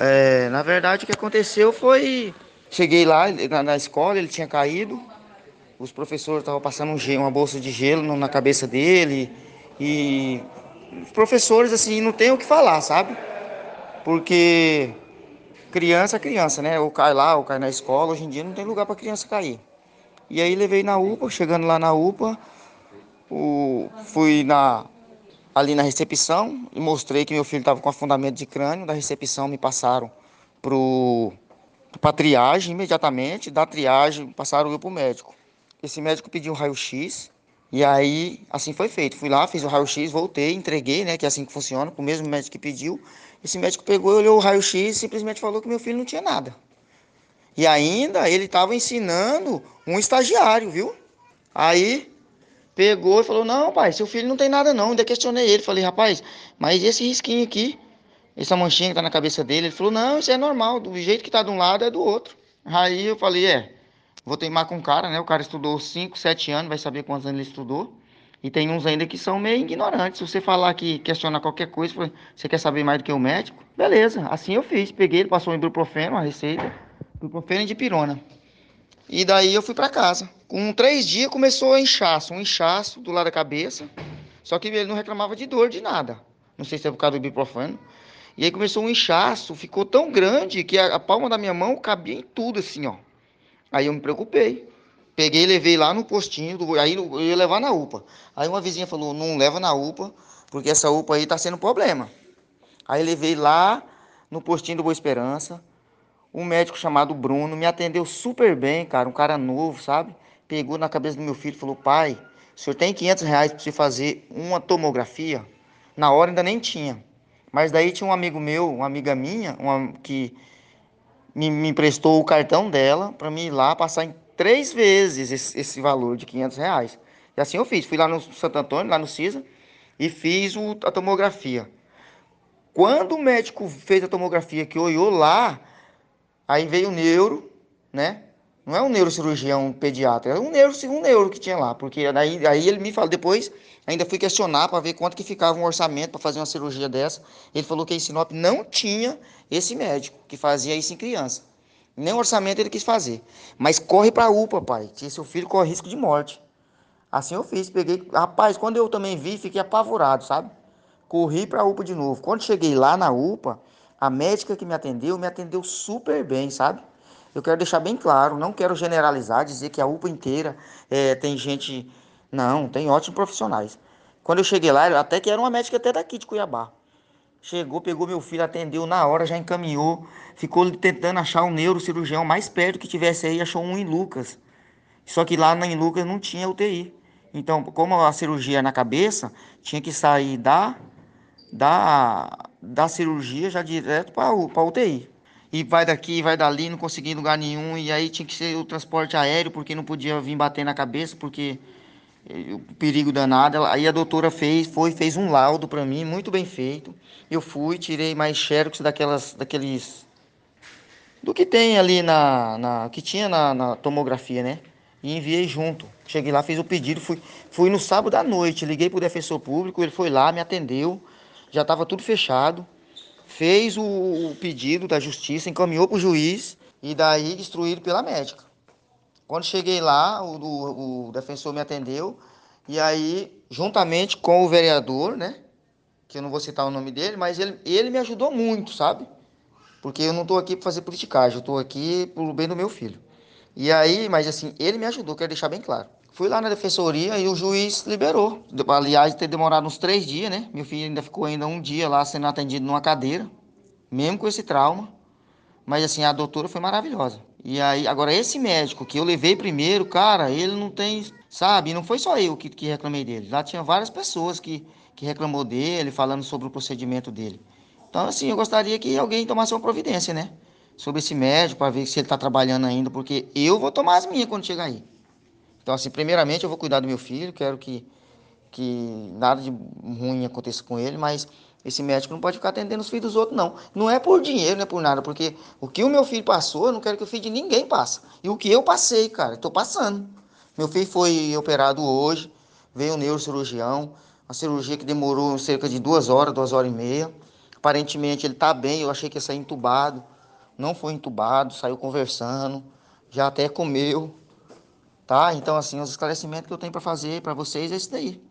É, na verdade, o que aconteceu foi. Cheguei lá na, na escola, ele tinha caído. Os professores estavam passando um gelo, uma bolsa de gelo na cabeça dele. E os professores, assim, não tem o que falar, sabe? Porque criança é criança, né? Ou cai lá, ou cai na escola. Hoje em dia não tem lugar para criança cair. E aí levei na UPA, chegando lá na UPA, o, fui na, ali na recepção e mostrei que meu filho estava com afundamento de crânio. Da recepção me passaram para triagem imediatamente. Da triagem passaram eu para o médico. Esse médico pediu um raio-x e aí assim foi feito. Fui lá, fiz o raio-x, voltei, entreguei, né? Que é assim que funciona, para o mesmo médico que pediu. Esse médico pegou, olhou o raio-x e simplesmente falou que meu filho não tinha nada. E ainda ele estava ensinando um estagiário, viu? Aí pegou e falou: Não, pai, seu filho não tem nada não. Ainda questionei ele. Falei: Rapaz, mas esse risquinho aqui, essa manchinha que tá na cabeça dele? Ele falou: Não, isso é normal. Do jeito que tá de um lado é do outro. Aí eu falei: É, vou teimar com o cara, né? O cara estudou 5, 7 anos, vai saber quantos anos ele estudou. E tem uns ainda que são meio ignorantes. Se você falar que questiona qualquer coisa, você quer saber mais do que o médico? Beleza, assim eu fiz. Peguei, ele passou um ibuprofeno, uma receita, ibuprofeno de pirona. E daí eu fui para casa. Com três dias começou a inchaço, um inchaço do lado da cabeça. Só que ele não reclamava de dor, de nada. Não sei se é por causa do ibuprofeno. E aí começou um inchaço, ficou tão grande que a, a, palma da minha mão cabia em tudo assim, ó. Aí eu me preocupei. Peguei e levei lá no postinho, do, aí eu ia levar na UPA. Aí uma vizinha falou, não leva na UPA, porque essa UPA aí tá sendo problema. Aí levei lá no postinho do Boa Esperança um médico chamado Bruno me atendeu super bem, cara, um cara novo, sabe? Pegou na cabeça do meu filho e falou: pai, o senhor tem 500 reais para você fazer uma tomografia? Na hora ainda nem tinha. Mas daí tinha um amigo meu, uma amiga minha, uma, que me, me emprestou o cartão dela para mim ir lá passar em três vezes esse, esse, valor de 500 reais. E assim eu fiz. Fui lá no Santo Antônio, lá no CISA, e fiz o, a tomografia. Quando o médico fez a tomografia, que olhou lá, Aí veio o neuro, né? Não é um neurocirurgião pediatra, é um neuro, um neuro que tinha lá, porque aí, aí ele me falou depois, ainda fui questionar para ver quanto que ficava um orçamento para fazer uma cirurgia dessa. Ele falou que em Sinop não tinha esse médico que fazia isso em criança. Nem orçamento ele quis fazer. Mas corre para a UPA, pai, que seu filho corre risco de morte. Assim eu fiz, peguei, rapaz, quando eu também vi, fiquei apavorado, sabe? Corri para a UPA de novo. Quando cheguei lá na UPA, a médica que me atendeu me atendeu super bem, sabe? Eu quero deixar bem claro, não quero generalizar, dizer que a UPA inteira é, tem gente. Não, tem ótimos profissionais. Quando eu cheguei lá, até que era uma médica até daqui de Cuiabá. Chegou, pegou meu filho, atendeu na hora, já encaminhou. Ficou tentando achar um neurocirurgião mais perto que tivesse aí, achou um em Lucas. Só que lá em Lucas não tinha UTI. Então, como a cirurgia é na cabeça, tinha que sair da da, da cirurgia já direto para UTI. E vai daqui, vai dali, não consegui lugar nenhum. E aí tinha que ser o transporte aéreo, porque não podia vir bater na cabeça, porque eh, o perigo danado. Aí a doutora fez, foi, fez um laudo para mim, muito bem feito. Eu fui, tirei mais xerox daquelas, daqueles, do que tem ali na, na que tinha na, na, tomografia, né? E enviei junto. Cheguei lá, fiz o pedido, fui, fui no sábado à noite, liguei pro defensor público, ele foi lá, me atendeu já estava tudo fechado, fez o, o, pedido da justiça, encaminhou para o juiz e daí destruído pela médica. Quando cheguei lá, o, o, o defensor me atendeu e aí, juntamente com o vereador, né, que eu não vou citar o nome dele, mas ele, ele me ajudou muito, sabe? Porque eu não estou aqui para fazer politicagem, eu estou aqui pelo bem do meu filho. E aí, mas assim, ele me ajudou, quero deixar bem claro. Fui lá na defensoria e o juiz liberou. Aliás, ter demorado uns três dias, né? Meu filho ainda ficou ainda um dia lá sendo atendido numa cadeira, mesmo com esse trauma. Mas assim, a doutora foi maravilhosa. E aí, agora esse médico que eu levei primeiro, cara, ele não tem, sabe? Não foi só eu que, que reclamei dele. Lá tinha várias pessoas que, que reclamou dele, falando sobre o procedimento dele. Então, assim, eu gostaria que alguém tomasse uma providência, né? Sobre esse médico, para ver se ele está trabalhando ainda, porque eu vou tomar as minhas quando chegar aí. Então, assim, primeiramente eu vou cuidar do meu filho, quero que, que nada de ruim aconteça com ele, mas esse médico não pode ficar atendendo os filhos dos outros, não. Não é por dinheiro, não é por nada, porque o que o meu filho passou, eu não quero que o filho de ninguém passe. E o que eu passei, cara, estou passando. Meu filho foi operado hoje, veio um neurocirurgião, uma cirurgia que demorou cerca de duas horas, duas horas e meia. Aparentemente ele está bem, eu achei que ia sair entubado. Não foi entubado, saiu conversando, já até comeu. Tá? Então, assim, os esclarecimentos que eu tenho para fazer para vocês é isso daí.